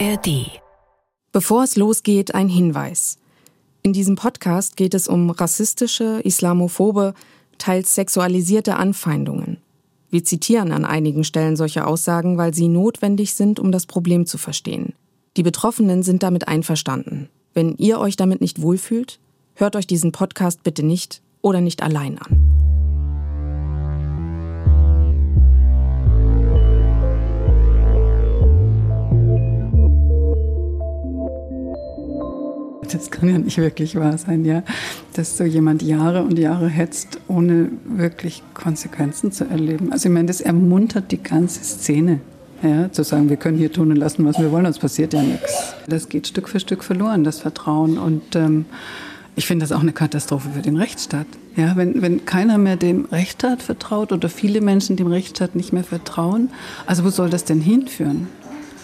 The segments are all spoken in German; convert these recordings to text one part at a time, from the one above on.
ARD. Bevor es losgeht, ein Hinweis. In diesem Podcast geht es um rassistische, islamophobe, teils sexualisierte Anfeindungen. Wir zitieren an einigen Stellen solche Aussagen, weil sie notwendig sind, um das Problem zu verstehen. Die Betroffenen sind damit einverstanden. Wenn ihr euch damit nicht wohlfühlt, hört euch diesen Podcast bitte nicht oder nicht allein an. Das kann ja nicht wirklich wahr sein, ja, dass so jemand Jahre und Jahre hetzt, ohne wirklich Konsequenzen zu erleben. Also ich meine, das ermuntert die ganze Szene. Ja, zu sagen, wir können hier tun und lassen, was wir wollen, uns passiert ja nichts. Das geht Stück für Stück verloren, das Vertrauen. Und ähm, ich finde das auch eine Katastrophe für den Rechtsstaat. Ja, wenn, wenn keiner mehr dem Rechtsstaat vertraut oder viele Menschen dem Rechtsstaat nicht mehr vertrauen, also wo soll das denn hinführen?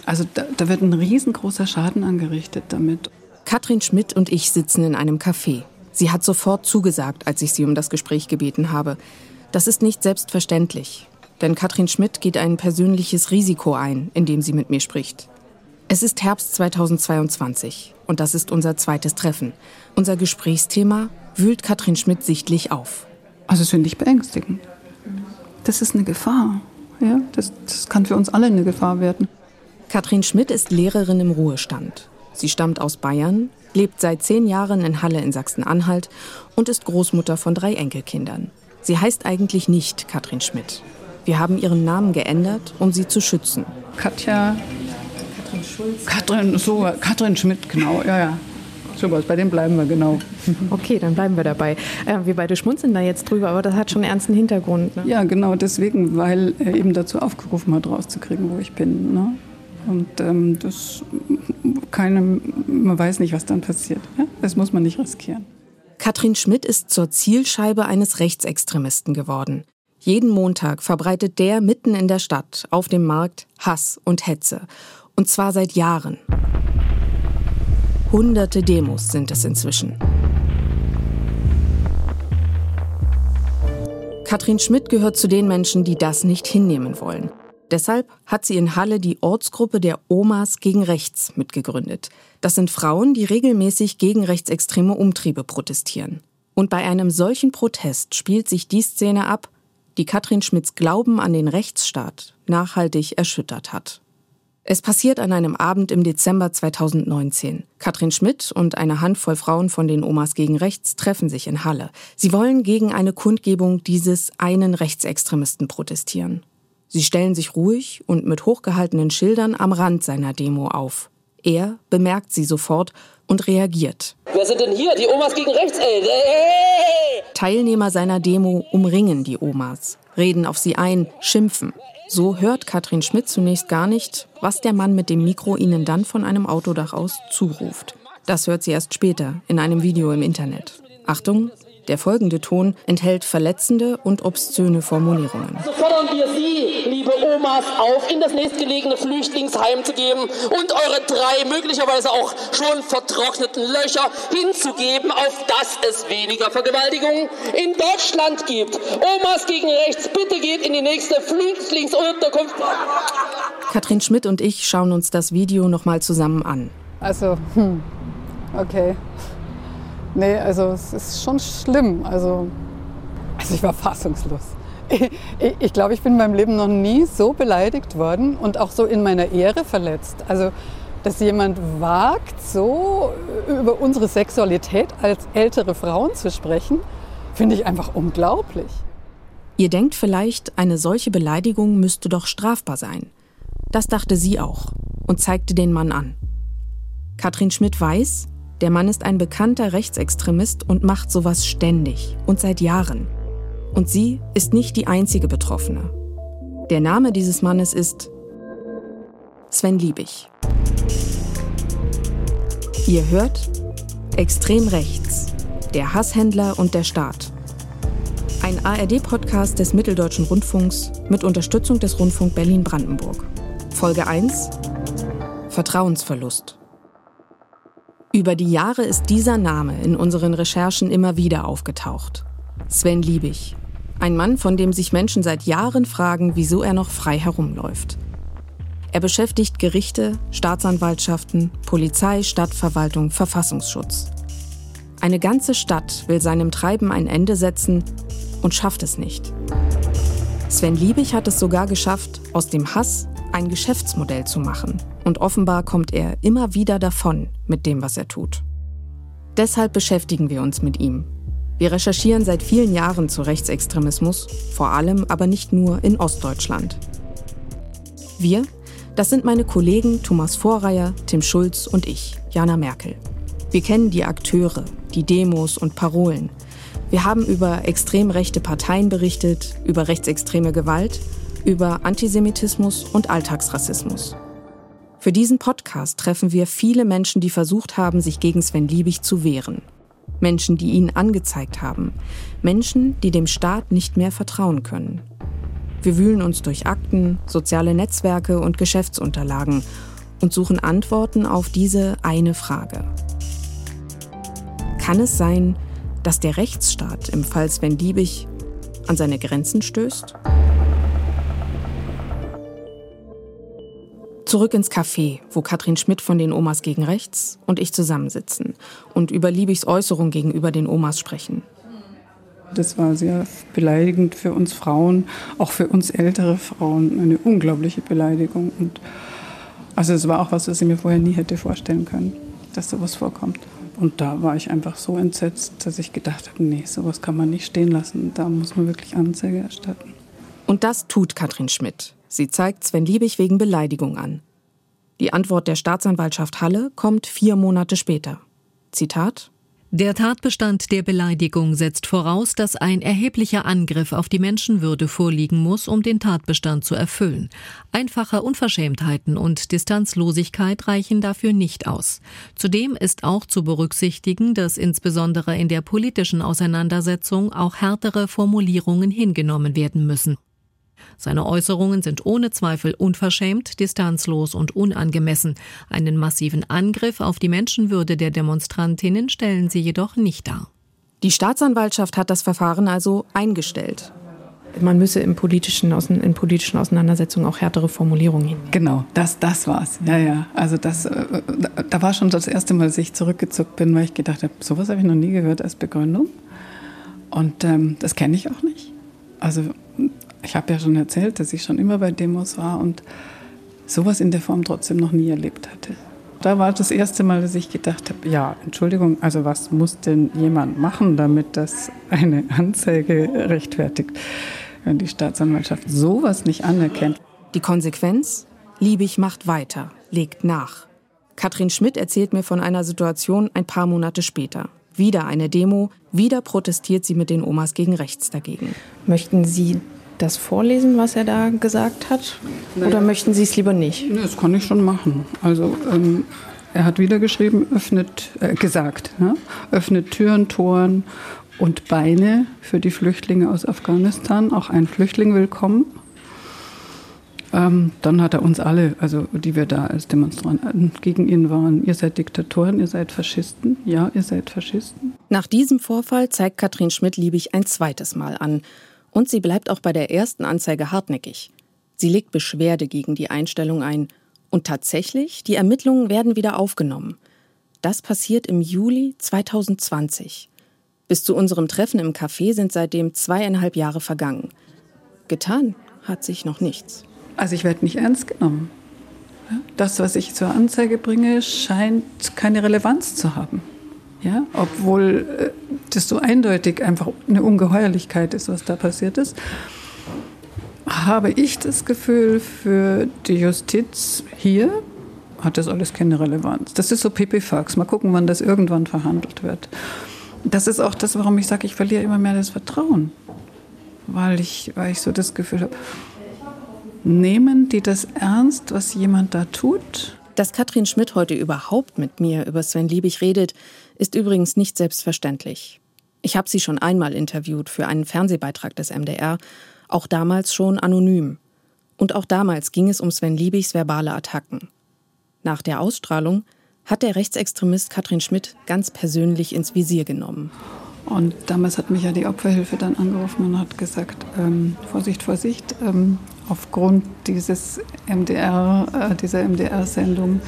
Also da, da wird ein riesengroßer Schaden angerichtet damit. Katrin Schmidt und ich sitzen in einem Café. Sie hat sofort zugesagt, als ich sie um das Gespräch gebeten habe. Das ist nicht selbstverständlich, denn Katrin Schmidt geht ein persönliches Risiko ein, indem sie mit mir spricht. Es ist Herbst 2022 und das ist unser zweites Treffen. Unser Gesprächsthema wühlt Katrin Schmidt sichtlich auf. Also das finde ich beängstigend. Das ist eine Gefahr. Ja, das, das kann für uns alle eine Gefahr werden. Katrin Schmidt ist Lehrerin im Ruhestand. Sie stammt aus Bayern, lebt seit zehn Jahren in Halle in Sachsen-Anhalt und ist Großmutter von drei Enkelkindern. Sie heißt eigentlich nicht Katrin Schmidt. Wir haben ihren Namen geändert, um sie zu schützen. Katja. Katrin Schulz. Katrin, so, Katrin Schmidt, genau, ja, ja. Super, bei dem bleiben wir, genau. Okay, dann bleiben wir dabei. Äh, wir beide schmunzeln da jetzt drüber, aber das hat schon einen ernsten Hintergrund. Ne? Ja, genau, deswegen, weil er eben dazu aufgerufen hat, rauszukriegen, wo ich bin. Ne? Und ähm, das keine, man weiß nicht, was dann passiert. Ja? Das muss man nicht riskieren. Katrin Schmidt ist zur Zielscheibe eines Rechtsextremisten geworden. Jeden Montag verbreitet der mitten in der Stadt, auf dem Markt, Hass und Hetze. Und zwar seit Jahren. Hunderte Demos sind es inzwischen. Katrin Schmidt gehört zu den Menschen, die das nicht hinnehmen wollen. Deshalb hat sie in Halle die Ortsgruppe der Omas gegen Rechts mitgegründet. Das sind Frauen, die regelmäßig gegen rechtsextreme Umtriebe protestieren. Und bei einem solchen Protest spielt sich die Szene ab, die Katrin Schmidts Glauben an den Rechtsstaat nachhaltig erschüttert hat. Es passiert an einem Abend im Dezember 2019. Katrin Schmidt und eine Handvoll Frauen von den Omas gegen Rechts treffen sich in Halle. Sie wollen gegen eine Kundgebung dieses einen Rechtsextremisten protestieren. Sie stellen sich ruhig und mit hochgehaltenen Schildern am Rand seiner Demo auf. Er bemerkt sie sofort und reagiert. Wer sind denn hier? Die Omas gegen rechts, ey. Hey! Teilnehmer seiner Demo umringen die Omas, reden auf sie ein, schimpfen. So hört Katrin Schmidt zunächst gar nicht, was der Mann mit dem Mikro ihnen dann von einem Autodach aus zuruft. Das hört sie erst später in einem Video im Internet. Achtung, der folgende Ton enthält verletzende und obszöne Formulierungen. So fordern wir Sie, liebe Omas, auf, in das nächstgelegene Flüchtlingsheim zu geben und eure drei möglicherweise auch schon vertrockneten Löcher hinzugeben, auf dass es weniger Vergewaltigungen in Deutschland gibt. Omas gegen rechts, bitte geht in die nächste Flüchtlingsunterkunft. Katrin Schmidt und ich schauen uns das Video nochmal zusammen an. Also, hm, okay. Nee, also es ist schon schlimm. Also, also ich war fassungslos. Ich, glaube, ich bin in meinem Leben noch nie so beleidigt worden und auch so in meiner Ehre verletzt. Also, dass jemand wagt, so über unsere Sexualität als ältere Frauen zu sprechen, finde ich einfach unglaublich. Ihr denkt vielleicht, eine solche Beleidigung müsste doch strafbar sein. Das dachte sie auch und zeigte den Mann an. Katrin Schmidt weiß, der Mann ist ein bekannter Rechtsextremist und macht sowas ständig und seit Jahren. Und sie ist nicht die einzige Betroffene. Der Name dieses Mannes ist Sven Liebig. Ihr hört Extrem rechts, der Hasshändler und der Staat. Ein ARD-Podcast des Mitteldeutschen Rundfunks mit Unterstützung des Rundfunk Berlin-Brandenburg. Folge 1 Vertrauensverlust. Über die Jahre ist dieser Name in unseren Recherchen immer wieder aufgetaucht. Sven Liebig. Ein Mann, von dem sich Menschen seit Jahren fragen, wieso er noch frei herumläuft. Er beschäftigt Gerichte, Staatsanwaltschaften, Polizei, Stadtverwaltung, Verfassungsschutz. Eine ganze Stadt will seinem Treiben ein Ende setzen und schafft es nicht. Sven Liebig hat es sogar geschafft, aus dem Hass ein Geschäftsmodell zu machen. Und offenbar kommt er immer wieder davon mit dem, was er tut. Deshalb beschäftigen wir uns mit ihm. Wir recherchieren seit vielen Jahren zu Rechtsextremismus, vor allem aber nicht nur in Ostdeutschland. Wir, das sind meine Kollegen Thomas Vorreier, Tim Schulz und ich, Jana Merkel. Wir kennen die Akteure, die Demos und Parolen. Wir haben über extrem rechte Parteien berichtet, über rechtsextreme Gewalt, über Antisemitismus und Alltagsrassismus. Für diesen Podcast treffen wir viele Menschen, die versucht haben, sich gegen Sven Liebig zu wehren. Menschen, die ihn angezeigt haben. Menschen, die dem Staat nicht mehr vertrauen können. Wir wühlen uns durch Akten, soziale Netzwerke und Geschäftsunterlagen und suchen Antworten auf diese eine Frage. Kann es sein, dass der Rechtsstaat im Fall Sven Liebig an seine Grenzen stößt? Zurück ins Café, wo Katrin Schmidt von den Omas gegen rechts und ich zusammensitzen und über Liebigs Äußerung gegenüber den Omas sprechen. Das war sehr beleidigend für uns Frauen, auch für uns ältere Frauen, eine unglaubliche Beleidigung. Und also es war auch was, was ich mir vorher nie hätte vorstellen können, dass sowas vorkommt. Und da war ich einfach so entsetzt, dass ich gedacht habe, nee, sowas kann man nicht stehen lassen. Da muss man wirklich Anzeige erstatten. Und das tut Katrin Schmidt. Sie zeigt Sven Liebig wegen Beleidigung an. Die Antwort der Staatsanwaltschaft Halle kommt vier Monate später. Zitat der Tatbestand der Beleidigung setzt voraus, dass ein erheblicher Angriff auf die Menschenwürde vorliegen muss, um den Tatbestand zu erfüllen. Einfache Unverschämtheiten und Distanzlosigkeit reichen dafür nicht aus. Zudem ist auch zu berücksichtigen, dass insbesondere in der politischen Auseinandersetzung auch härtere Formulierungen hingenommen werden müssen. Seine Äußerungen sind ohne Zweifel unverschämt, distanzlos und unangemessen. Einen massiven Angriff auf die Menschenwürde der Demonstrantinnen stellen sie jedoch nicht dar. Die Staatsanwaltschaft hat das Verfahren also eingestellt. Man müsse im politischen, in politischen Auseinandersetzungen auch härtere Formulierungen hin. Genau, das, das war's. Ja, ja. Also das, äh, da war schon das erste Mal, dass ich zurückgezuckt bin, weil ich gedacht habe, sowas habe ich noch nie gehört als Begründung. Und ähm, das kenne ich auch nicht. Also ich habe ja schon erzählt, dass ich schon immer bei Demos war und sowas in der Form trotzdem noch nie erlebt hatte. Da war das erste Mal, dass ich gedacht habe, ja, Entschuldigung, also was muss denn jemand machen, damit das eine Anzeige rechtfertigt, wenn die Staatsanwaltschaft sowas nicht anerkennt. Die Konsequenz? Liebig macht weiter, legt nach. Katrin Schmidt erzählt mir von einer Situation ein paar Monate später. Wieder eine Demo, wieder protestiert sie mit den Omas gegen rechts dagegen. Möchten Sie das vorlesen, was er da gesagt hat? Naja. Oder möchten Sie es lieber nicht? Das kann ich schon machen. Also ähm, er hat wieder geschrieben, öffnet, äh, gesagt, ne? öffnet Türen, Toren und Beine für die Flüchtlinge aus Afghanistan. Auch ein Flüchtling willkommen. Ähm, dann hat er uns alle, also die wir da als Demonstranten gegen ihn waren, ihr seid Diktatoren, ihr seid Faschisten. Ja, ihr seid Faschisten. Nach diesem Vorfall zeigt Katrin Schmidt-Liebig ein zweites Mal an und sie bleibt auch bei der ersten Anzeige hartnäckig. Sie legt Beschwerde gegen die Einstellung ein. Und tatsächlich, die Ermittlungen werden wieder aufgenommen. Das passiert im Juli 2020. Bis zu unserem Treffen im Café sind seitdem zweieinhalb Jahre vergangen. Getan hat sich noch nichts. Also ich werde nicht ernst genommen. Das, was ich zur Anzeige bringe, scheint keine Relevanz zu haben. Ja, obwohl äh, das so eindeutig einfach eine Ungeheuerlichkeit ist, was da passiert ist, habe ich das Gefühl, für die Justiz hier hat das alles keine Relevanz. Das ist so Pipifax. Mal gucken, wann das irgendwann verhandelt wird. Das ist auch das, warum ich sage, ich verliere immer mehr das Vertrauen. Weil ich, weil ich so das Gefühl habe, nehmen die das ernst, was jemand da tut? Dass Katrin Schmidt heute überhaupt mit mir über Sven Liebig redet, ist übrigens nicht selbstverständlich. Ich habe sie schon einmal interviewt für einen Fernsehbeitrag des MDR, auch damals schon anonym. Und auch damals ging es um Sven Liebigs verbale Attacken. Nach der Ausstrahlung hat der Rechtsextremist Katrin Schmidt ganz persönlich ins Visier genommen. Und damals hat mich ja die Opferhilfe dann angerufen und hat gesagt, ähm, Vorsicht, Vorsicht, ähm, aufgrund dieses MDR, äh, dieser MDR-Sendung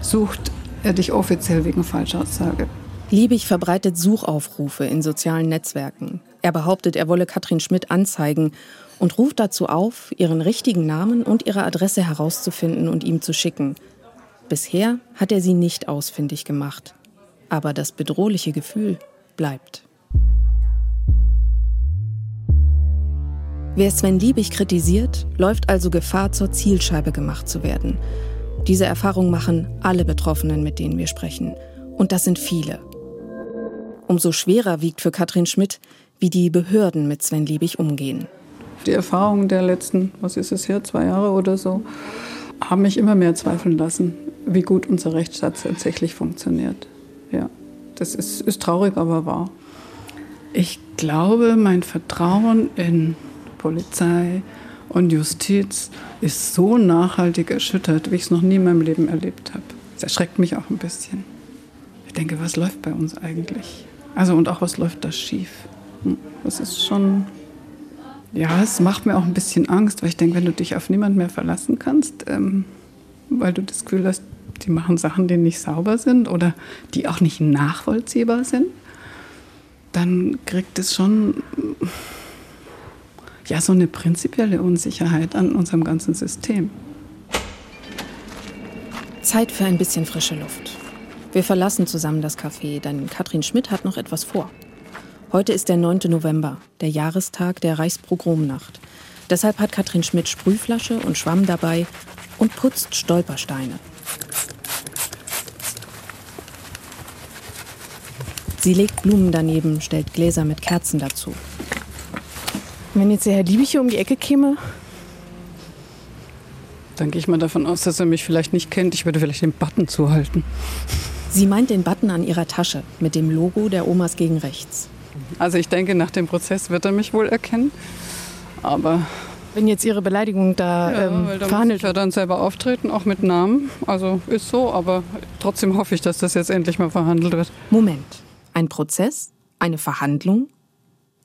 sucht dich offiziell wegen Falschaussage. Liebig verbreitet Suchaufrufe in sozialen Netzwerken. Er behauptet, er wolle Katrin Schmidt anzeigen und ruft dazu auf, ihren richtigen Namen und ihre Adresse herauszufinden und ihm zu schicken. Bisher hat er sie nicht ausfindig gemacht. Aber das bedrohliche Gefühl bleibt. Wer Sven Liebig kritisiert, läuft also Gefahr, zur Zielscheibe gemacht zu werden. Diese Erfahrung machen alle Betroffenen, mit denen wir sprechen. Und das sind viele. Umso schwerer wiegt für Katrin Schmidt, wie die Behörden mit Sven Liebig umgehen. Die Erfahrungen der letzten, was ist es hier, zwei Jahre oder so, haben mich immer mehr zweifeln lassen, wie gut unser Rechtsstaat tatsächlich funktioniert. Ja, das ist, ist traurig, aber wahr. Ich glaube, mein Vertrauen in Polizei und Justiz ist so nachhaltig erschüttert, wie ich es noch nie in meinem Leben erlebt habe. Das erschreckt mich auch ein bisschen. Ich denke, was läuft bei uns eigentlich? Also und auch was läuft da schief? Hm, das ist schon, ja, es macht mir auch ein bisschen Angst, weil ich denke, wenn du dich auf niemanden mehr verlassen kannst, ähm, weil du das Gefühl hast, die machen Sachen, die nicht sauber sind oder die auch nicht nachvollziehbar sind, dann kriegt es schon ja so eine prinzipielle Unsicherheit an unserem ganzen System. Zeit für ein bisschen frische Luft. Wir verlassen zusammen das Café, denn Katrin Schmidt hat noch etwas vor. Heute ist der 9. November, der Jahrestag der Reichspogromnacht. Deshalb hat Katrin Schmidt Sprühflasche und Schwamm dabei und putzt Stolpersteine. Sie legt Blumen daneben, stellt Gläser mit Kerzen dazu. Wenn jetzt der Herr Liebig hier um die Ecke käme? Dann gehe ich mal davon aus, dass er mich vielleicht nicht kennt. Ich würde vielleicht den Button zuhalten. Sie meint den Button an ihrer Tasche mit dem Logo der Omas gegen rechts. Also ich denke, nach dem Prozess wird er mich wohl erkennen. Aber wenn jetzt Ihre Beleidigung da ja, ähm, weil da verhandelt ich ja dann selber auftreten, auch mit Namen. Also ist so, aber trotzdem hoffe ich, dass das jetzt endlich mal verhandelt wird. Moment, ein Prozess? Eine Verhandlung?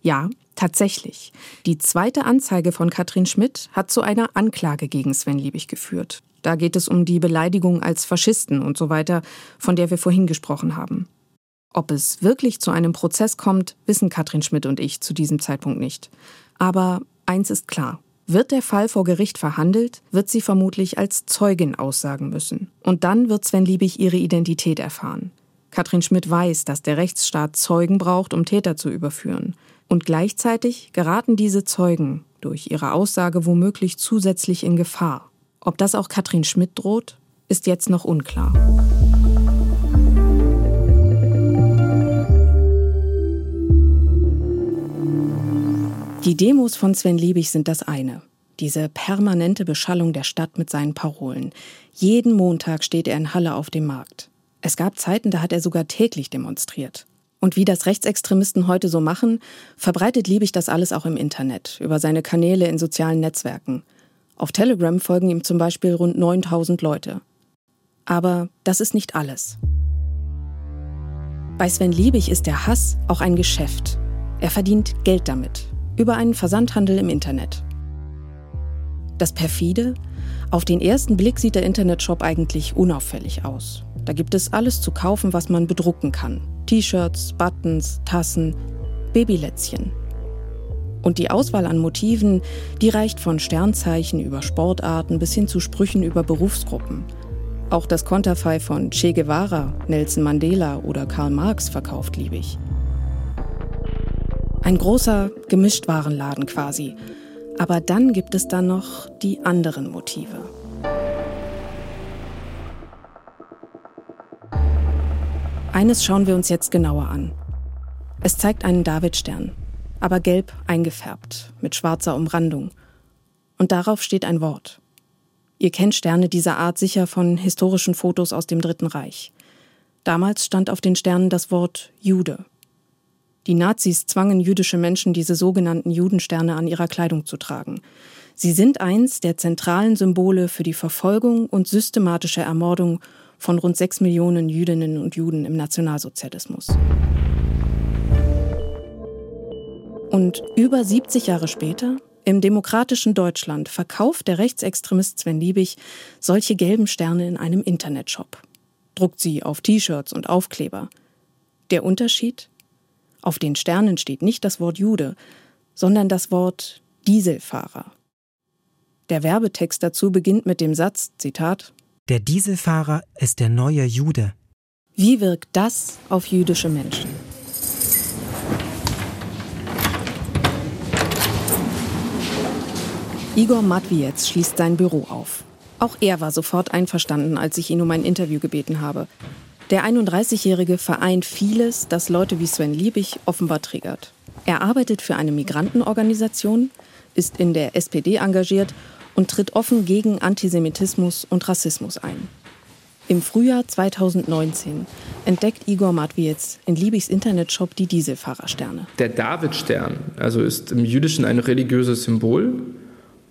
Ja, tatsächlich. Die zweite Anzeige von Katrin Schmidt hat zu einer Anklage gegen Sven Liebig geführt. Da geht es um die Beleidigung als Faschisten und so weiter, von der wir vorhin gesprochen haben. Ob es wirklich zu einem Prozess kommt, wissen Katrin Schmidt und ich zu diesem Zeitpunkt nicht. Aber eins ist klar. Wird der Fall vor Gericht verhandelt, wird sie vermutlich als Zeugin aussagen müssen. Und dann wird Sven Liebig ihre Identität erfahren. Katrin Schmidt weiß, dass der Rechtsstaat Zeugen braucht, um Täter zu überführen. Und gleichzeitig geraten diese Zeugen durch ihre Aussage womöglich zusätzlich in Gefahr. Ob das auch Katrin Schmidt droht, ist jetzt noch unklar. Die Demos von Sven Liebig sind das eine. Diese permanente Beschallung der Stadt mit seinen Parolen. Jeden Montag steht er in Halle auf dem Markt. Es gab Zeiten, da hat er sogar täglich demonstriert. Und wie das Rechtsextremisten heute so machen, verbreitet Liebig das alles auch im Internet, über seine Kanäle in sozialen Netzwerken. Auf Telegram folgen ihm zum Beispiel rund 9000 Leute. Aber das ist nicht alles. Bei Sven Liebig ist der Hass auch ein Geschäft. Er verdient Geld damit, über einen Versandhandel im Internet. Das perfide? Auf den ersten Blick sieht der Internetshop eigentlich unauffällig aus. Da gibt es alles zu kaufen, was man bedrucken kann. T-Shirts, Buttons, Tassen, Babylätzchen. Und die Auswahl an Motiven, die reicht von Sternzeichen über Sportarten bis hin zu Sprüchen über Berufsgruppen. Auch das Konterfei von Che Guevara, Nelson Mandela oder Karl Marx verkauft liebig. Ein großer Gemischtwarenladen quasi. Aber dann gibt es dann noch die anderen Motive. Eines schauen wir uns jetzt genauer an. Es zeigt einen Davidstern, aber gelb eingefärbt, mit schwarzer Umrandung. Und darauf steht ein Wort. Ihr kennt Sterne dieser Art sicher von historischen Fotos aus dem Dritten Reich. Damals stand auf den Sternen das Wort Jude. Die Nazis zwangen jüdische Menschen, diese sogenannten Judensterne an ihrer Kleidung zu tragen. Sie sind eins der zentralen Symbole für die Verfolgung und systematische Ermordung von rund sechs Millionen Jüdinnen und Juden im Nationalsozialismus. Und über 70 Jahre später Im demokratischen Deutschland verkauft der Rechtsextremist Sven Liebig solche gelben Sterne in einem Internetshop. Druckt sie auf T-Shirts und Aufkleber. Der Unterschied? Auf den Sternen steht nicht das Wort Jude, sondern das Wort Dieselfahrer. Der Werbetext dazu beginnt mit dem Satz, Zitat, Der Dieselfahrer ist der neue Jude. Wie wirkt das auf jüdische Menschen? Igor Matwiez schließt sein Büro auf. Auch er war sofort einverstanden, als ich ihn um ein Interview gebeten habe. Der 31-Jährige vereint vieles, das Leute wie Sven Liebig offenbar triggert. Er arbeitet für eine Migrantenorganisation, ist in der SPD engagiert und tritt offen gegen Antisemitismus und Rassismus ein. Im Frühjahr 2019 entdeckt Igor Matwiez in Liebigs Internetshop die Dieselfahrersterne. Der Davidstern also ist im Jüdischen ein religiöses Symbol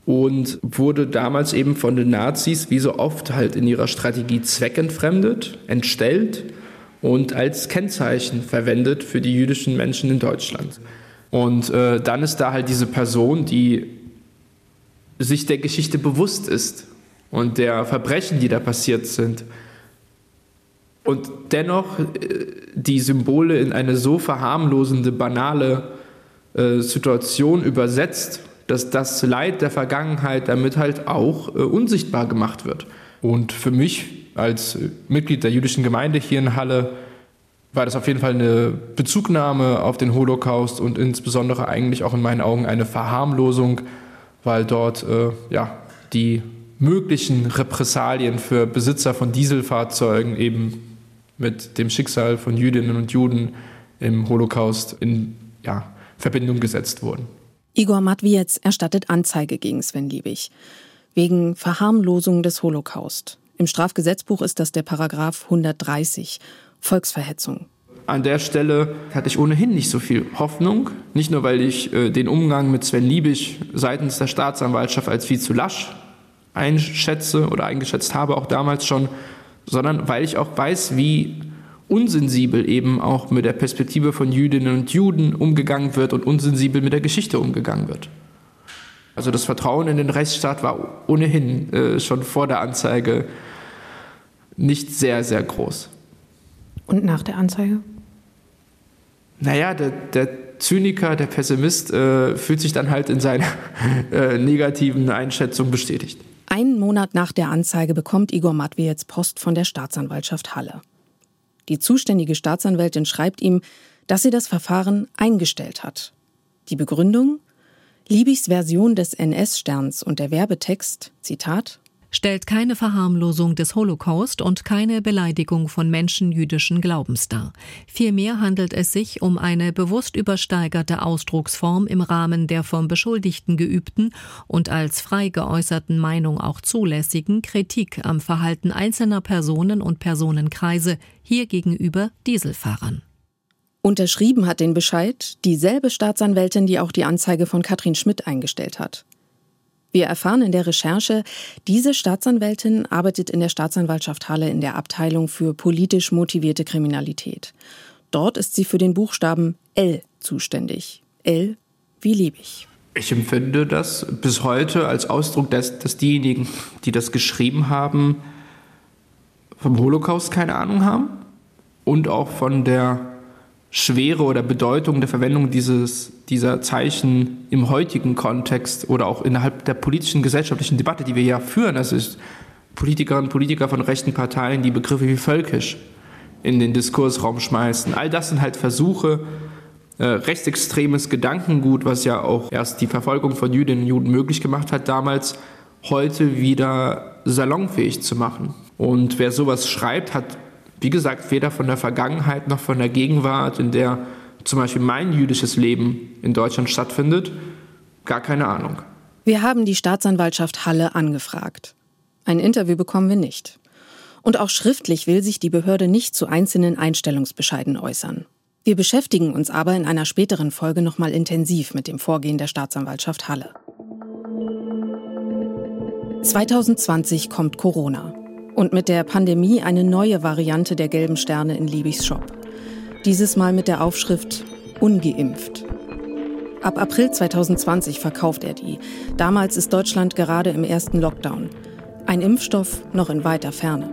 und wurde damals eben von den Nazis wie so oft halt in ihrer Strategie zweckentfremdet, entstellt und als Kennzeichen verwendet für die jüdischen Menschen in Deutschland. Und äh, dann ist da halt diese Person, die sich der Geschichte bewusst ist und der Verbrechen, die da passiert sind. Und dennoch äh, die Symbole in eine so verharmlosende, banale äh, Situation übersetzt dass das Leid der Vergangenheit damit halt auch äh, unsichtbar gemacht wird. Und für mich als Mitglied der jüdischen Gemeinde hier in Halle war das auf jeden Fall eine Bezugnahme auf den Holocaust und insbesondere eigentlich auch in meinen Augen eine Verharmlosung, weil dort äh, ja, die möglichen Repressalien für Besitzer von Dieselfahrzeugen eben mit dem Schicksal von Jüdinnen und Juden im Holocaust in ja, Verbindung gesetzt wurden. Igor Matwiez erstattet Anzeige gegen Sven Liebig wegen Verharmlosung des Holocaust. Im Strafgesetzbuch ist das der Paragraph 130 Volksverhetzung. An der Stelle hatte ich ohnehin nicht so viel Hoffnung, nicht nur weil ich äh, den Umgang mit Sven Liebig seitens der Staatsanwaltschaft als viel zu lasch einschätze oder eingeschätzt habe, auch damals schon, sondern weil ich auch weiß, wie unsensibel eben auch mit der Perspektive von Jüdinnen und Juden umgegangen wird und unsensibel mit der Geschichte umgegangen wird. Also das Vertrauen in den Rechtsstaat war ohnehin äh, schon vor der Anzeige nicht sehr, sehr groß. Und nach der Anzeige? Naja, der, der Zyniker, der Pessimist äh, fühlt sich dann halt in seiner äh, negativen Einschätzung bestätigt. Einen Monat nach der Anzeige bekommt Igor Matwiez Post von der Staatsanwaltschaft Halle. Die zuständige Staatsanwältin schreibt ihm, dass sie das Verfahren eingestellt hat. Die Begründung? Liebigs Version des NS-Sterns und der Werbetext, Zitat, stellt keine Verharmlosung des Holocaust und keine Beleidigung von Menschen jüdischen Glaubens dar. Vielmehr handelt es sich um eine bewusst übersteigerte Ausdrucksform im Rahmen der vom Beschuldigten geübten und als frei geäußerten Meinung auch zulässigen Kritik am Verhalten einzelner Personen und Personenkreise, hier gegenüber Dieselfahrern. Unterschrieben hat den Bescheid dieselbe Staatsanwältin, die auch die Anzeige von Katrin Schmidt eingestellt hat. Wir erfahren in der Recherche, diese Staatsanwältin arbeitet in der Staatsanwaltschaft Halle in der Abteilung für politisch motivierte Kriminalität. Dort ist sie für den Buchstaben L zuständig. L wie liebig. Ich empfinde das bis heute als Ausdruck des, dass diejenigen, die das geschrieben haben, vom Holocaust keine Ahnung haben und auch von der Schwere oder Bedeutung der Verwendung dieses, dieser Zeichen im heutigen Kontext oder auch innerhalb der politischen, gesellschaftlichen Debatte, die wir ja führen. Das ist Politikerinnen und Politiker von rechten Parteien, die Begriffe wie völkisch in den Diskursraum schmeißen. All das sind halt Versuche, äh, rechtsextremes Gedankengut, was ja auch erst die Verfolgung von Jüdinnen und Juden möglich gemacht hat damals, heute wieder salonfähig zu machen. Und wer sowas schreibt, hat wie gesagt, weder von der Vergangenheit noch von der Gegenwart, in der zum Beispiel mein jüdisches Leben in Deutschland stattfindet, gar keine Ahnung. Wir haben die Staatsanwaltschaft Halle angefragt. Ein Interview bekommen wir nicht. Und auch schriftlich will sich die Behörde nicht zu einzelnen Einstellungsbescheiden äußern. Wir beschäftigen uns aber in einer späteren Folge nochmal intensiv mit dem Vorgehen der Staatsanwaltschaft Halle. 2020 kommt Corona. Und mit der Pandemie eine neue Variante der gelben Sterne in Liebigs Shop. Dieses Mal mit der Aufschrift Ungeimpft. Ab April 2020 verkauft er die. Damals ist Deutschland gerade im ersten Lockdown. Ein Impfstoff noch in weiter Ferne.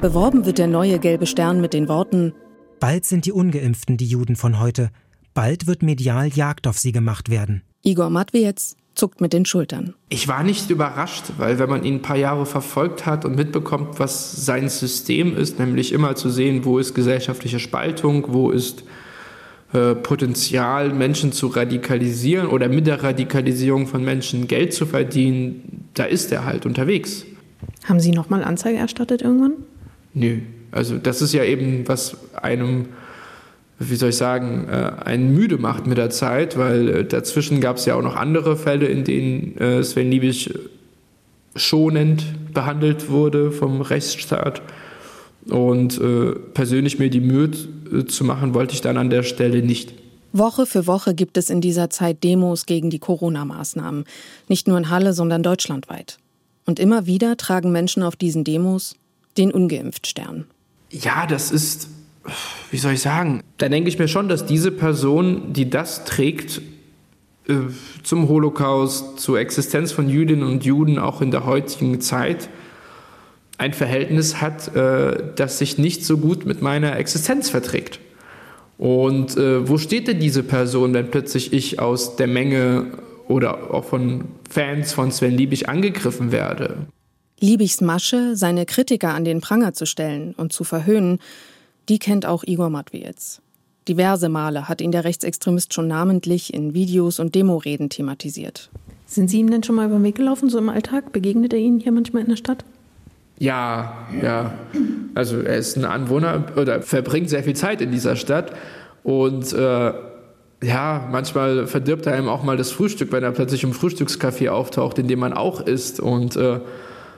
Beworben wird der neue gelbe Stern mit den Worten Bald sind die ungeimpften die Juden von heute. Bald wird medial Jagd auf sie gemacht werden. Igor Matwiez zuckt mit den Schultern. Ich war nicht überrascht, weil wenn man ihn ein paar Jahre verfolgt hat und mitbekommt, was sein System ist, nämlich immer zu sehen, wo ist gesellschaftliche Spaltung, wo ist äh, Potenzial, Menschen zu radikalisieren oder mit der Radikalisierung von Menschen Geld zu verdienen, da ist er halt unterwegs. Haben Sie nochmal Anzeige erstattet irgendwann? Nö. Also das ist ja eben, was einem, wie soll ich sagen, äh, einen müde macht mit der Zeit, weil äh, dazwischen gab es ja auch noch andere Fälle, in denen äh, Sven Liebisch schonend behandelt wurde vom Rechtsstaat. Und äh, persönlich mir die Mühe äh, zu machen, wollte ich dann an der Stelle nicht. Woche für Woche gibt es in dieser Zeit Demos gegen die Corona-Maßnahmen. Nicht nur in Halle, sondern deutschlandweit. Und immer wieder tragen Menschen auf diesen Demos den Ungeimpft-Stern. Ja, das ist, wie soll ich sagen, da denke ich mir schon, dass diese Person, die das trägt, äh, zum Holocaust, zur Existenz von Jüdinnen und Juden auch in der heutigen Zeit, ein Verhältnis hat, äh, das sich nicht so gut mit meiner Existenz verträgt. Und äh, wo steht denn diese Person, wenn plötzlich ich aus der Menge oder auch von Fans von Sven Liebig angegriffen werde? Liebigs Masche, seine Kritiker an den Pranger zu stellen und zu verhöhnen, die kennt auch Igor Matwiez. Diverse Male hat ihn der Rechtsextremist schon namentlich in Videos und Demoreden thematisiert. Sind Sie ihm denn schon mal über den Weg gelaufen, so im Alltag? Begegnet er Ihnen hier manchmal in der Stadt? Ja, ja. Also er ist ein Anwohner oder verbringt sehr viel Zeit in dieser Stadt und äh, ja, manchmal verdirbt er einem auch mal das Frühstück, wenn er plötzlich im Frühstückscafé auftaucht, in dem man auch isst und äh,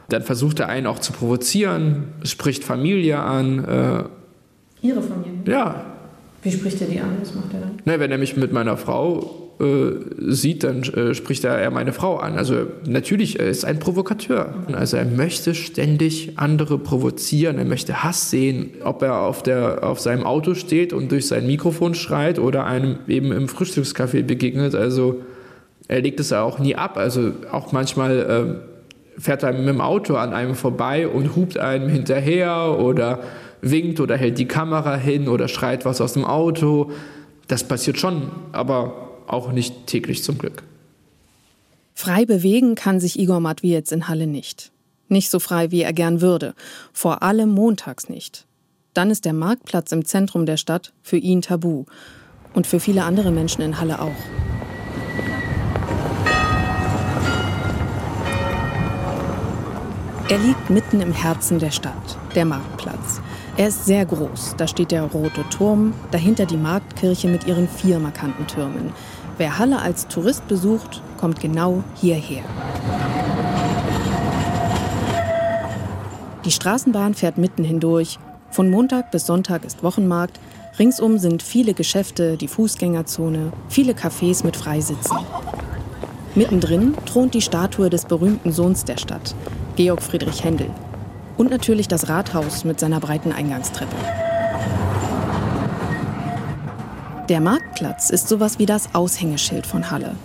dann versucht er einen auch zu provozieren, spricht Familie an. Äh, Ihre Familie? Ja. Wie spricht er die an? Was macht er dann? Na, wenn er mich mit meiner Frau äh, sieht, dann äh, spricht er eher meine Frau an. Also natürlich, er ist ein Provokateur. Also er möchte ständig andere provozieren, er möchte Hass sehen, ob er auf, der, auf seinem Auto steht und durch sein Mikrofon schreit oder einem eben im Frühstückscafé begegnet. Also er legt es ja auch nie ab. Also auch manchmal äh, fährt er mit dem Auto an einem vorbei und hupt einem hinterher oder winkt oder hält die Kamera hin oder schreit was aus dem Auto. Das passiert schon, aber auch nicht täglich zum Glück. Frei bewegen kann sich Igor Matwiez in Halle nicht. Nicht so frei, wie er gern würde. Vor allem montags nicht. Dann ist der Marktplatz im Zentrum der Stadt für ihn tabu. Und für viele andere Menschen in Halle auch. Er liegt mitten im Herzen der Stadt, der Marktplatz. Er ist sehr groß. Da steht der rote Turm, dahinter die Marktkirche mit ihren vier markanten Türmen. Wer Halle als Tourist besucht, kommt genau hierher. Die Straßenbahn fährt mitten hindurch. Von Montag bis Sonntag ist Wochenmarkt. Ringsum sind viele Geschäfte, die Fußgängerzone, viele Cafés mit Freisitzen. Mittendrin thront die Statue des berühmten Sohns der Stadt, Georg Friedrich Händel. Und natürlich das Rathaus mit seiner breiten Eingangstreppe. Der Marktplatz ist sowas wie das Aushängeschild von Halle.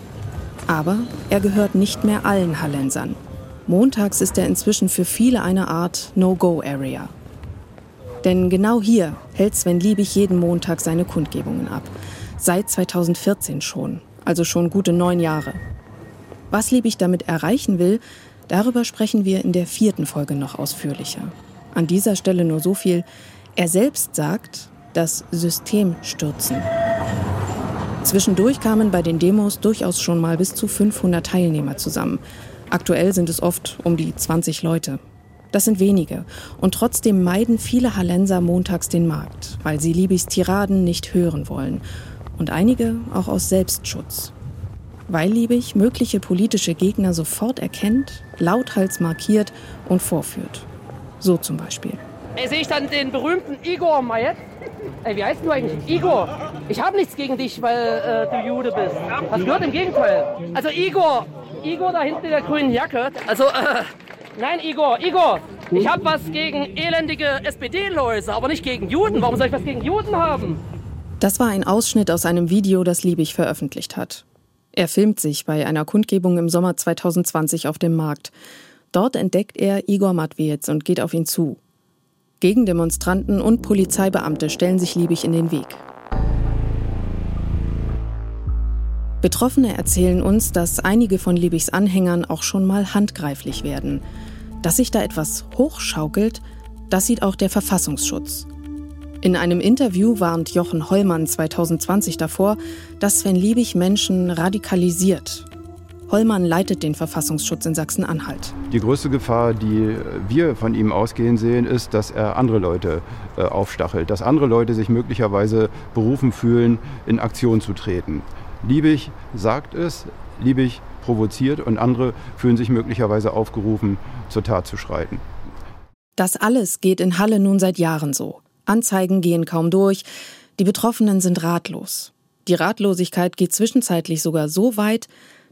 Aber er gehört nicht mehr allen Hallensern. Montags ist er inzwischen für viele eine Art No-Go-Area. Denn genau hier hält Sven Liebig jeden Montag seine Kundgebungen ab. Seit 2014 schon, also schon gute neun Jahre. Was Liebig damit erreichen will, darüber sprechen wir in der vierten Folge noch ausführlicher. An dieser Stelle nur so viel. Er selbst sagt, das System stürzen. Zwischendurch kamen bei den Demos durchaus schon mal bis zu 500 Teilnehmer zusammen. Aktuell sind es oft um die 20 Leute. Das sind wenige. Und trotzdem meiden viele Hallenser montags den Markt, weil sie Libys Tiraden nicht hören wollen. Und einige auch aus Selbstschutz. Weil Liebig mögliche politische Gegner sofort erkennt, lauthals markiert und vorführt. So zum Beispiel. Ey, sehe ich dann den berühmten Igor Majet? Ey, wie heißt du eigentlich? Igor, ich habe nichts gegen dich, weil äh, du Jude bist. Was gehört im Gegenteil? Also Igor, Igor da hinten in der grünen Jacke. Also, äh, nein, Igor, Igor, ich habe was gegen elendige SPD-Läuse, aber nicht gegen Juden. Warum soll ich was gegen Juden haben? Das war ein Ausschnitt aus einem Video, das Liebig veröffentlicht hat. Er filmt sich bei einer Kundgebung im Sommer 2020 auf dem Markt. Dort entdeckt er Igor Matwiez und geht auf ihn zu. Gegendemonstranten und Polizeibeamte stellen sich liebig in den Weg. Betroffene erzählen uns, dass einige von Liebigs Anhängern auch schon mal handgreiflich werden. Dass sich da etwas hochschaukelt, das sieht auch der Verfassungsschutz. In einem Interview warnt Jochen Hollmann 2020 davor, dass Sven Liebig Menschen radikalisiert. Hollmann leitet den Verfassungsschutz in Sachsen-Anhalt. Die größte Gefahr, die wir von ihm ausgehen sehen, ist, dass er andere Leute äh, aufstachelt, dass andere Leute sich möglicherweise berufen fühlen, in Aktion zu treten. Liebig sagt es, Liebig provoziert und andere fühlen sich möglicherweise aufgerufen, zur Tat zu schreiten. Das alles geht in Halle nun seit Jahren so. Anzeigen gehen kaum durch, die Betroffenen sind ratlos. Die Ratlosigkeit geht zwischenzeitlich sogar so weit,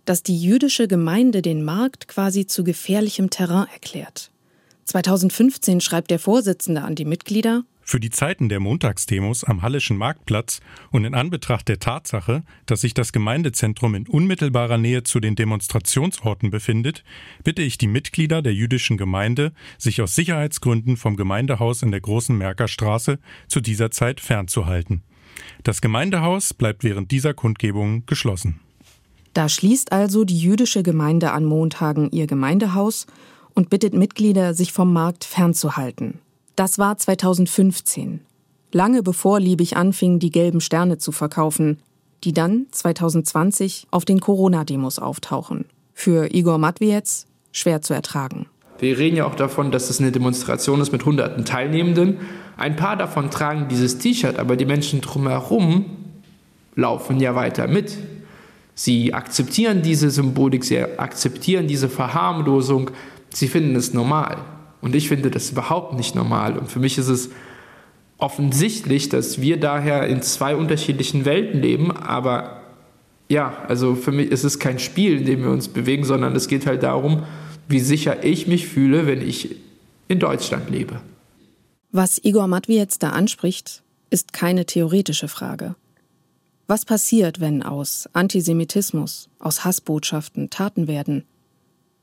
dass die jüdische Gemeinde den Markt quasi zu gefährlichem Terrain erklärt. 2015 schreibt der Vorsitzende an die Mitglieder für die Zeiten der Montagsdemos am Halleschen Marktplatz und in Anbetracht der Tatsache, dass sich das Gemeindezentrum in unmittelbarer Nähe zu den Demonstrationsorten befindet, bitte ich die Mitglieder der jüdischen Gemeinde, sich aus Sicherheitsgründen vom Gemeindehaus in der Großen Merkerstraße zu dieser Zeit fernzuhalten. Das Gemeindehaus bleibt während dieser Kundgebung geschlossen. Da schließt also die jüdische Gemeinde an Montagen ihr Gemeindehaus und bittet Mitglieder, sich vom Markt fernzuhalten. Das war 2015, lange bevor Liebig anfing, die gelben Sterne zu verkaufen, die dann 2020 auf den Corona-Demos auftauchen. Für Igor Matwiez schwer zu ertragen. Wir reden ja auch davon, dass es eine Demonstration ist mit hunderten Teilnehmenden. Ein paar davon tragen dieses T-Shirt, aber die Menschen drumherum laufen ja weiter mit. Sie akzeptieren diese Symbolik, sie akzeptieren diese Verharmlosung, sie finden es normal. Und ich finde das überhaupt nicht normal. Und für mich ist es offensichtlich, dass wir daher in zwei unterschiedlichen Welten leben. Aber ja, also für mich ist es kein Spiel, in dem wir uns bewegen, sondern es geht halt darum, wie sicher ich mich fühle, wenn ich in Deutschland lebe. Was Igor Matwiez da anspricht, ist keine theoretische Frage. Was passiert, wenn aus Antisemitismus, aus Hassbotschaften Taten werden?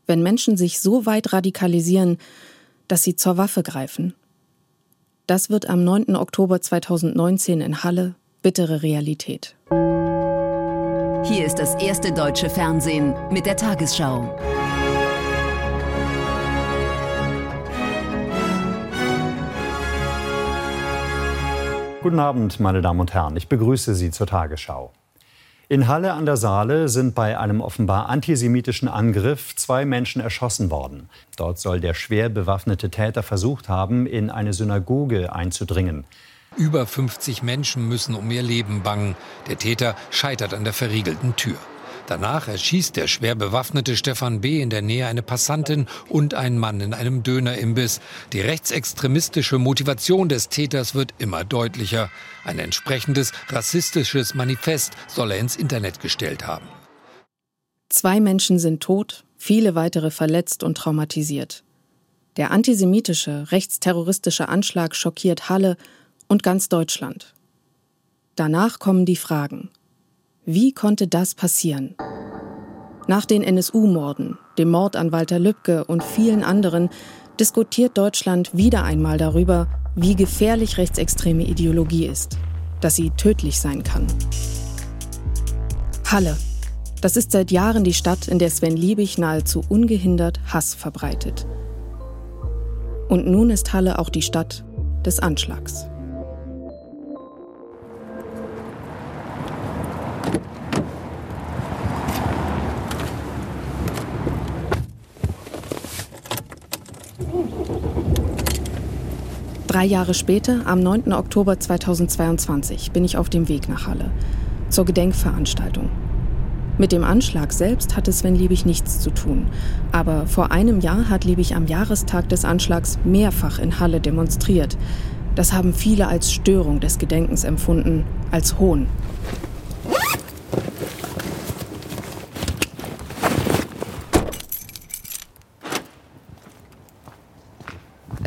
Wenn Menschen sich so weit radikalisieren, dass sie zur Waffe greifen. Das wird am 9. Oktober 2019 in Halle bittere Realität. Hier ist das erste deutsche Fernsehen mit der Tagesschau. Guten Abend, meine Damen und Herren. Ich begrüße Sie zur Tagesschau. In Halle an der Saale sind bei einem offenbar antisemitischen Angriff zwei Menschen erschossen worden. Dort soll der schwer bewaffnete Täter versucht haben, in eine Synagoge einzudringen. Über 50 Menschen müssen um ihr Leben bangen. Der Täter scheitert an der verriegelten Tür. Danach erschießt der schwer bewaffnete Stefan B. in der Nähe eine Passantin und einen Mann in einem Dönerimbiss. Die rechtsextremistische Motivation des Täters wird immer deutlicher. Ein entsprechendes rassistisches Manifest soll er ins Internet gestellt haben. Zwei Menschen sind tot, viele weitere verletzt und traumatisiert. Der antisemitische, rechtsterroristische Anschlag schockiert Halle und ganz Deutschland. Danach kommen die Fragen. Wie konnte das passieren? Nach den NSU-Morden, dem Mord an Walter Lübcke und vielen anderen diskutiert Deutschland wieder einmal darüber, wie gefährlich rechtsextreme Ideologie ist, dass sie tödlich sein kann. Halle. Das ist seit Jahren die Stadt, in der Sven Liebig nahezu ungehindert Hass verbreitet. Und nun ist Halle auch die Stadt des Anschlags. Drei Jahre später, am 9. Oktober 2022, bin ich auf dem Weg nach Halle zur Gedenkveranstaltung. Mit dem Anschlag selbst hatte Sven Liebig nichts zu tun. Aber vor einem Jahr hat Liebig am Jahrestag des Anschlags mehrfach in Halle demonstriert. Das haben viele als Störung des Gedenkens empfunden, als Hohn.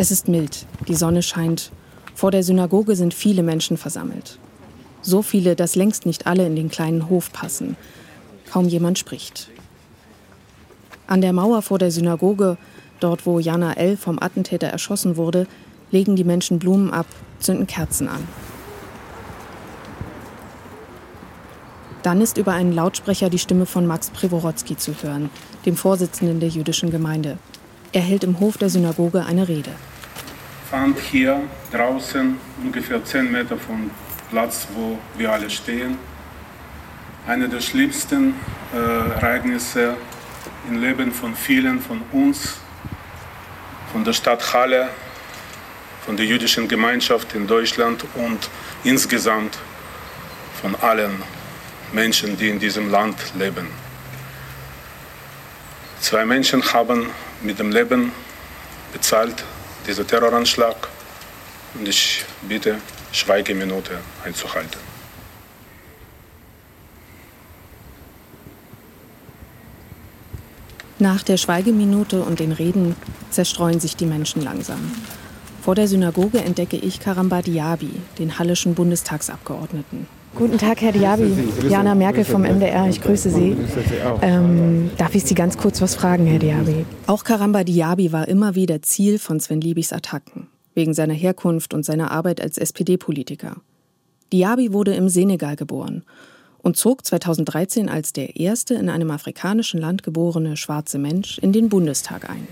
Es ist mild, die Sonne scheint. Vor der Synagoge sind viele Menschen versammelt. So viele, dass längst nicht alle in den kleinen Hof passen. Kaum jemand spricht. An der Mauer vor der Synagoge, dort wo Jana L. vom Attentäter erschossen wurde, legen die Menschen Blumen ab, zünden Kerzen an. Dann ist über einen Lautsprecher die Stimme von Max Preworodzki zu hören, dem Vorsitzenden der jüdischen Gemeinde. Er hält im Hof der Synagoge eine Rede. Fand hier draußen, ungefähr zehn Meter vom Platz, wo wir alle stehen, eine der schlimmsten äh, Ereignisse im Leben von vielen von uns, von der Stadt Halle, von der jüdischen Gemeinschaft in Deutschland und insgesamt von allen Menschen, die in diesem Land leben. Zwei Menschen haben mit dem Leben bezahlt diesen Terroranschlag und ich bitte, Schweigeminute einzuhalten. Nach der Schweigeminute und den Reden zerstreuen sich die Menschen langsam. Vor der Synagoge entdecke ich Karamba Diaby, den hallischen Bundestagsabgeordneten. Guten Tag, Herr Diaby. Jana Merkel vom MDR, ich grüße Sie. Ähm, darf ich Sie ganz kurz was fragen, Herr Diaby? Auch Karamba Diaby war immer wieder Ziel von Sven Liebigs Attacken, wegen seiner Herkunft und seiner Arbeit als SPD-Politiker. Diaby wurde im Senegal geboren und zog 2013 als der erste in einem afrikanischen Land geborene schwarze Mensch in den Bundestag ein.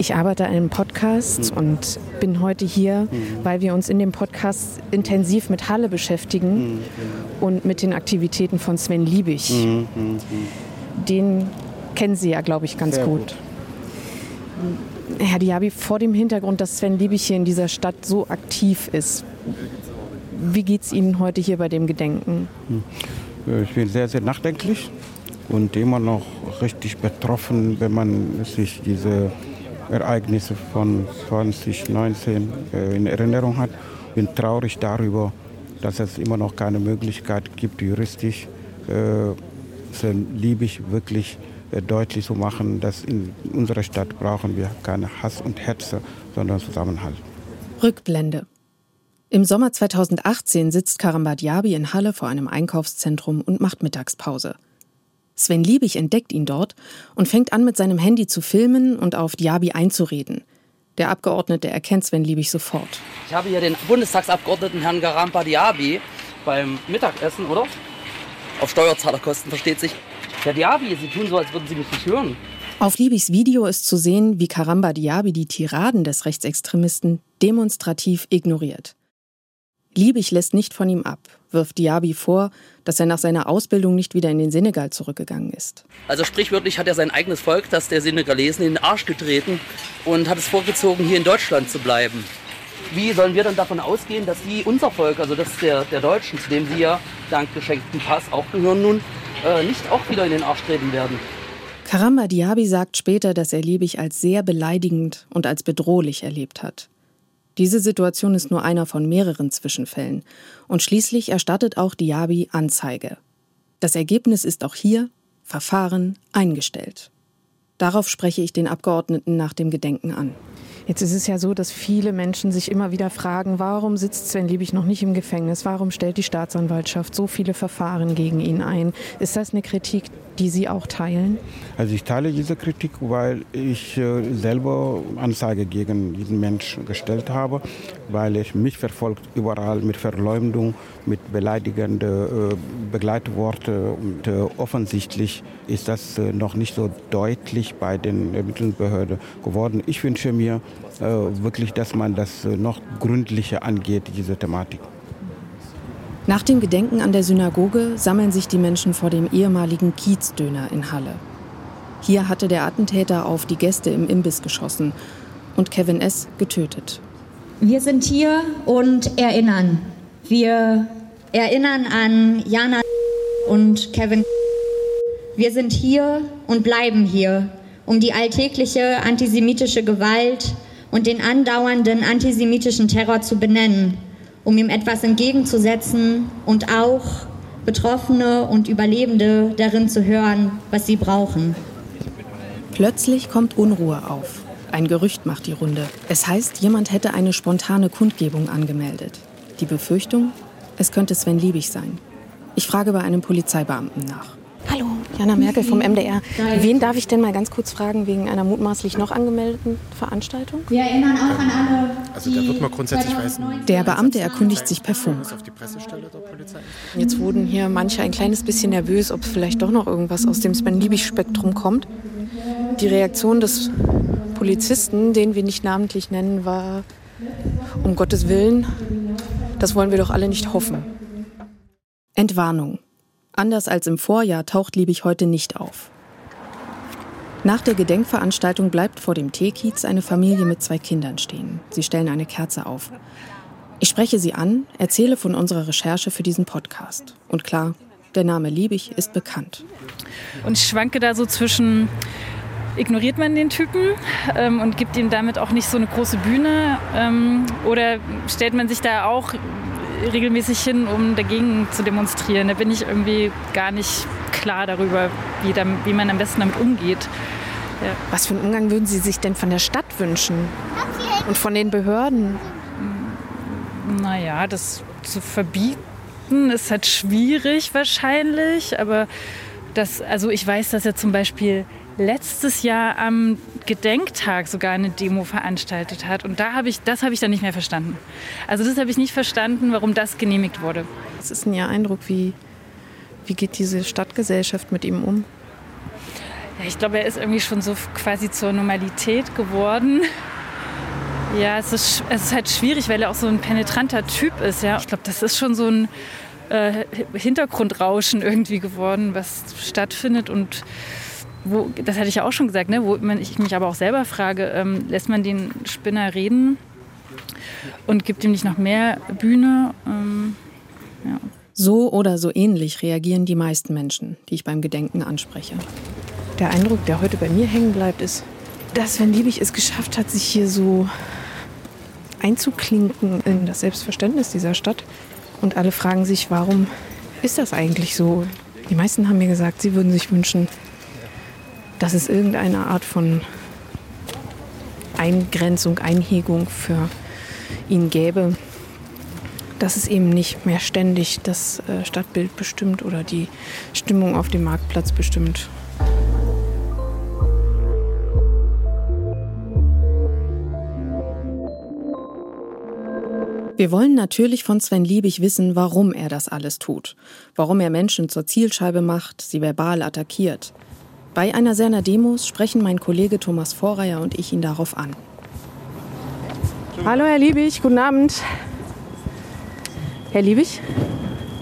Ich arbeite an einem Podcast und bin heute hier, weil wir uns in dem Podcast intensiv mit Halle beschäftigen und mit den Aktivitäten von Sven Liebig. Den kennen Sie ja, glaube ich, ganz Sehr gut. Herr Diaby, vor dem Hintergrund, dass Sven Liebig hier in dieser Stadt so aktiv ist, wie geht es Ihnen heute hier bei dem Gedenken? Ich bin sehr, sehr nachdenklich und immer noch richtig betroffen, wenn man sich diese Ereignisse von 2019 äh, in Erinnerung hat. Bin traurig darüber, dass es immer noch keine Möglichkeit gibt, juristisch äh, liebig wirklich äh, deutlich zu machen, dass in unserer Stadt brauchen wir keine Hass und Hetze, sondern Zusammenhalt. Rückblende. Im Sommer 2018 sitzt Karamba Diaby in Halle vor einem Einkaufszentrum und macht Mittagspause. Sven Liebig entdeckt ihn dort und fängt an, mit seinem Handy zu filmen und auf Diaby einzureden. Der Abgeordnete erkennt Sven Liebig sofort. Ich habe hier den Bundestagsabgeordneten Herrn Garampa Diaby beim Mittagessen, oder? Auf Steuerzahlerkosten, versteht sich. Herr Diaby, Sie tun so, als würden Sie mich nicht hören. Auf Liebigs Video ist zu sehen, wie Karamba Diaby die Tiraden des Rechtsextremisten demonstrativ ignoriert. Liebig lässt nicht von ihm ab, wirft Diaby vor, dass er nach seiner Ausbildung nicht wieder in den Senegal zurückgegangen ist. Also sprichwörtlich hat er sein eigenes Volk, das der Senegalesen, in den Arsch getreten und hat es vorgezogen, hier in Deutschland zu bleiben. Wie sollen wir dann davon ausgehen, dass die, unser Volk, also das der, der Deutschen, zu dem Sie ja dank geschenkten Pass auch gehören nun, äh, nicht auch wieder in den Arsch treten werden? Karamba Diaby sagt später, dass er Liebig als sehr beleidigend und als bedrohlich erlebt hat. Diese Situation ist nur einer von mehreren Zwischenfällen und schließlich erstattet auch Diaby Anzeige. Das Ergebnis ist auch hier Verfahren eingestellt. Darauf spreche ich den Abgeordneten nach dem Gedenken an. Jetzt ist es ja so, dass viele Menschen sich immer wieder fragen, warum sitzt Sven Liebig noch nicht im Gefängnis? Warum stellt die Staatsanwaltschaft so viele Verfahren gegen ihn ein? Ist das eine Kritik, die Sie auch teilen? Also ich teile diese Kritik, weil ich äh, selber Anzeige gegen diesen Menschen gestellt habe, weil ich mich verfolgt überall mit Verleumdung, mit beleidigenden äh, Begleitworten und äh, offensichtlich ist das noch nicht so deutlich bei den Ermittlungsbehörden geworden. Ich wünsche mir wirklich, dass man das noch gründlicher angeht, diese Thematik. Nach dem Gedenken an der Synagoge sammeln sich die Menschen vor dem ehemaligen Kiezdöner in Halle. Hier hatte der Attentäter auf die Gäste im Imbiss geschossen und Kevin S. getötet. Wir sind hier und erinnern. Wir erinnern an Jana und Kevin. Wir sind hier und bleiben hier, um die alltägliche antisemitische Gewalt und den andauernden antisemitischen Terror zu benennen, um ihm etwas entgegenzusetzen und auch Betroffene und Überlebende darin zu hören, was sie brauchen. Plötzlich kommt Unruhe auf. Ein Gerücht macht die Runde. Es heißt, jemand hätte eine spontane Kundgebung angemeldet. Die Befürchtung, es könnte Sven Liebig sein. Ich frage bei einem Polizeibeamten nach. Hallo, Jana Merkel vom MDR. Wen darf ich denn mal ganz kurz fragen wegen einer mutmaßlich noch angemeldeten Veranstaltung? Wir erinnern auch an alle. Also da wird man grundsätzlich wissen. Der Beamte erkundigt sich per Funk. Jetzt wurden hier manche ein kleines bisschen nervös, ob vielleicht doch noch irgendwas aus dem Sven-Liebig-Spektrum kommt. Die Reaktion des Polizisten, den wir nicht namentlich nennen, war, um Gottes Willen, das wollen wir doch alle nicht hoffen. Entwarnung. Anders als im Vorjahr taucht Liebig heute nicht auf. Nach der Gedenkveranstaltung bleibt vor dem Teekiez eine Familie mit zwei Kindern stehen. Sie stellen eine Kerze auf. Ich spreche sie an, erzähle von unserer Recherche für diesen Podcast. Und klar, der Name Liebig ist bekannt. Und ich schwanke da so zwischen, ignoriert man den Typen ähm, und gibt ihm damit auch nicht so eine große Bühne ähm, oder stellt man sich da auch regelmäßig hin, um dagegen zu demonstrieren. Da bin ich irgendwie gar nicht klar darüber, wie, da, wie man am besten damit umgeht. Ja. Was für einen Umgang würden Sie sich denn von der Stadt wünschen? Und von den Behörden? Naja, das zu verbieten ist halt schwierig wahrscheinlich, aber das, also ich weiß, dass er zum Beispiel letztes Jahr am Gedenktag sogar eine Demo veranstaltet hat. Und da habe ich, das habe ich dann nicht mehr verstanden. Also das habe ich nicht verstanden, warum das genehmigt wurde. Was ist denn Ihr Eindruck? Wie, wie geht diese Stadtgesellschaft mit ihm um? Ja, ich glaube, er ist irgendwie schon so quasi zur Normalität geworden. Ja, es ist, es ist halt schwierig, weil er auch so ein penetranter Typ ist. Ja. Ich glaube, das ist schon so ein äh, Hintergrundrauschen irgendwie geworden, was stattfindet. Und wo, das hatte ich ja auch schon gesagt, ne, wo ich mich aber auch selber frage, ähm, lässt man den Spinner reden und gibt ihm nicht noch mehr Bühne? Ähm, ja. So oder so ähnlich reagieren die meisten Menschen, die ich beim Gedenken anspreche. Der Eindruck, der heute bei mir hängen bleibt, ist, dass wenn Liebig es geschafft hat, sich hier so einzuklinken in das Selbstverständnis dieser Stadt. Und alle fragen sich, warum ist das eigentlich so? Die meisten haben mir gesagt, sie würden sich wünschen, dass es irgendeine Art von Eingrenzung, Einhegung für ihn gäbe, dass es eben nicht mehr ständig das äh, Stadtbild bestimmt oder die Stimmung auf dem Marktplatz bestimmt. Wir wollen natürlich von Sven Liebig wissen, warum er das alles tut. Warum er Menschen zur Zielscheibe macht, sie verbal attackiert. Bei einer seiner Demos sprechen mein Kollege Thomas Vorreier und ich ihn darauf an. Hallo Herr Liebig, guten Abend. Herr Liebig?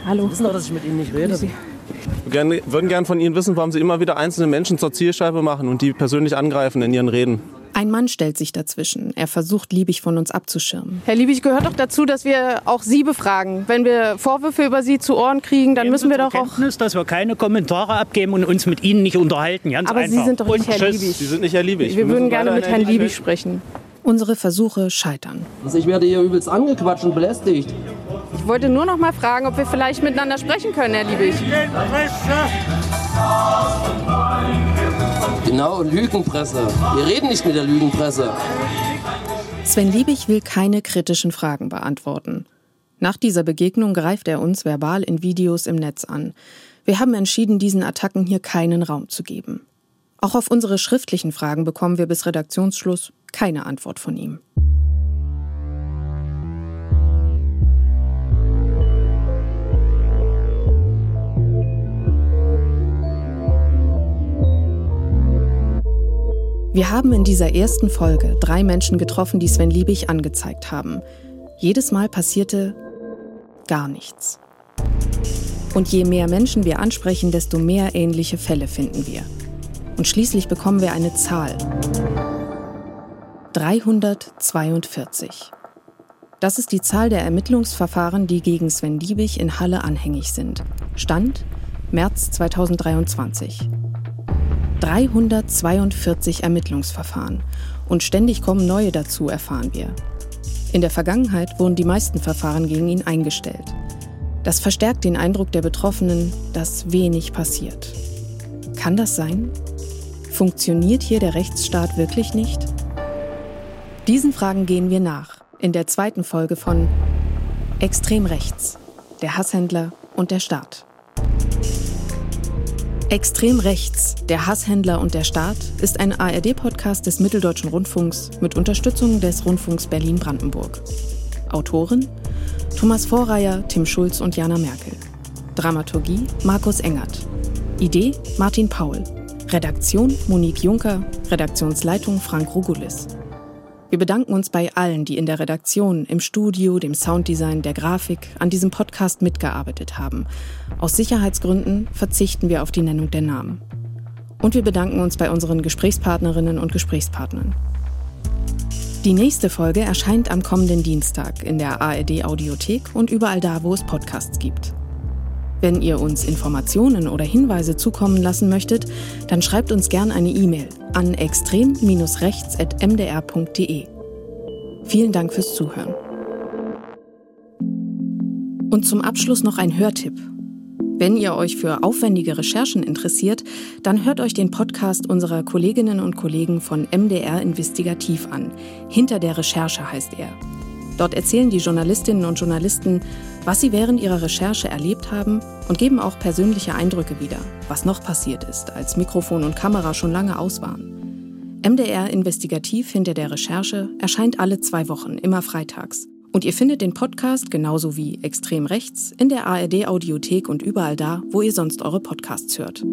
Hallo. Sie wissen doch, dass ich mit Ihnen nicht rede. Wir würden gerne von Ihnen wissen, warum Sie immer wieder einzelne Menschen zur Zielscheibe machen und die persönlich angreifen in Ihren Reden. Ein Mann stellt sich dazwischen. Er versucht, Liebig von uns abzuschirmen. Herr Liebig, gehört doch dazu, dass wir auch Sie befragen. Wenn wir Vorwürfe über Sie zu Ohren kriegen, dann müssen wir doch auch... Kenntnis, dass wir keine Kommentare abgeben und uns mit Ihnen nicht unterhalten. Ganz Aber einfach. Sie sind doch nicht und Herr. Liebig. Sie sind nicht Herr Liebig. Wir würden gerne mit Herrn Liebig sprechen. Unsere Versuche scheitern. Also ich werde hier übelst angequatscht und belästigt. Ich wollte nur noch mal fragen, ob wir vielleicht miteinander sprechen können, Herr Liebig. Genau, Lügenpresse. Wir reden nicht mit der Lügenpresse. Sven Liebig will keine kritischen Fragen beantworten. Nach dieser Begegnung greift er uns verbal in Videos im Netz an. Wir haben entschieden, diesen Attacken hier keinen Raum zu geben. Auch auf unsere schriftlichen Fragen bekommen wir bis Redaktionsschluss keine Antwort von ihm. Wir haben in dieser ersten Folge drei Menschen getroffen, die Sven Liebig angezeigt haben. Jedes Mal passierte gar nichts. Und je mehr Menschen wir ansprechen, desto mehr ähnliche Fälle finden wir. Und schließlich bekommen wir eine Zahl. 342. Das ist die Zahl der Ermittlungsverfahren, die gegen Sven Liebig in Halle anhängig sind. Stand März 2023. 342 Ermittlungsverfahren. Und ständig kommen neue dazu, erfahren wir. In der Vergangenheit wurden die meisten Verfahren gegen ihn eingestellt. Das verstärkt den Eindruck der Betroffenen, dass wenig passiert. Kann das sein? Funktioniert hier der Rechtsstaat wirklich nicht? Diesen Fragen gehen wir nach in der zweiten Folge von Extrem rechts, der Hasshändler und der Staat. Extrem rechts, der Hasshändler und der Staat ist ein ARD-Podcast des Mitteldeutschen Rundfunks mit Unterstützung des Rundfunks Berlin-Brandenburg. Autoren Thomas Vorreier, Tim Schulz und Jana Merkel. Dramaturgie Markus Engert. Idee Martin Paul. Redaktion Monique Juncker. Redaktionsleitung Frank Rugulis. Wir bedanken uns bei allen, die in der Redaktion, im Studio, dem Sounddesign, der Grafik an diesem Podcast mitgearbeitet haben. Aus Sicherheitsgründen verzichten wir auf die Nennung der Namen. Und wir bedanken uns bei unseren Gesprächspartnerinnen und Gesprächspartnern. Die nächste Folge erscheint am kommenden Dienstag in der ARD Audiothek und überall da, wo es Podcasts gibt. Wenn ihr uns Informationen oder Hinweise zukommen lassen möchtet, dann schreibt uns gern eine E-Mail an extrem-rechts.mdr.de. Vielen Dank fürs Zuhören. Und zum Abschluss noch ein Hörtipp. Wenn ihr euch für aufwendige Recherchen interessiert, dann hört euch den Podcast unserer Kolleginnen und Kollegen von MDR Investigativ an. Hinter der Recherche heißt er. Dort erzählen die Journalistinnen und Journalisten, was sie während ihrer Recherche erlebt haben und geben auch persönliche Eindrücke wieder, was noch passiert ist, als Mikrofon und Kamera schon lange aus waren. MDR Investigativ hinter der Recherche erscheint alle zwei Wochen, immer freitags. Und ihr findet den Podcast genauso wie Extrem Rechts in der ARD Audiothek und überall da, wo ihr sonst eure Podcasts hört.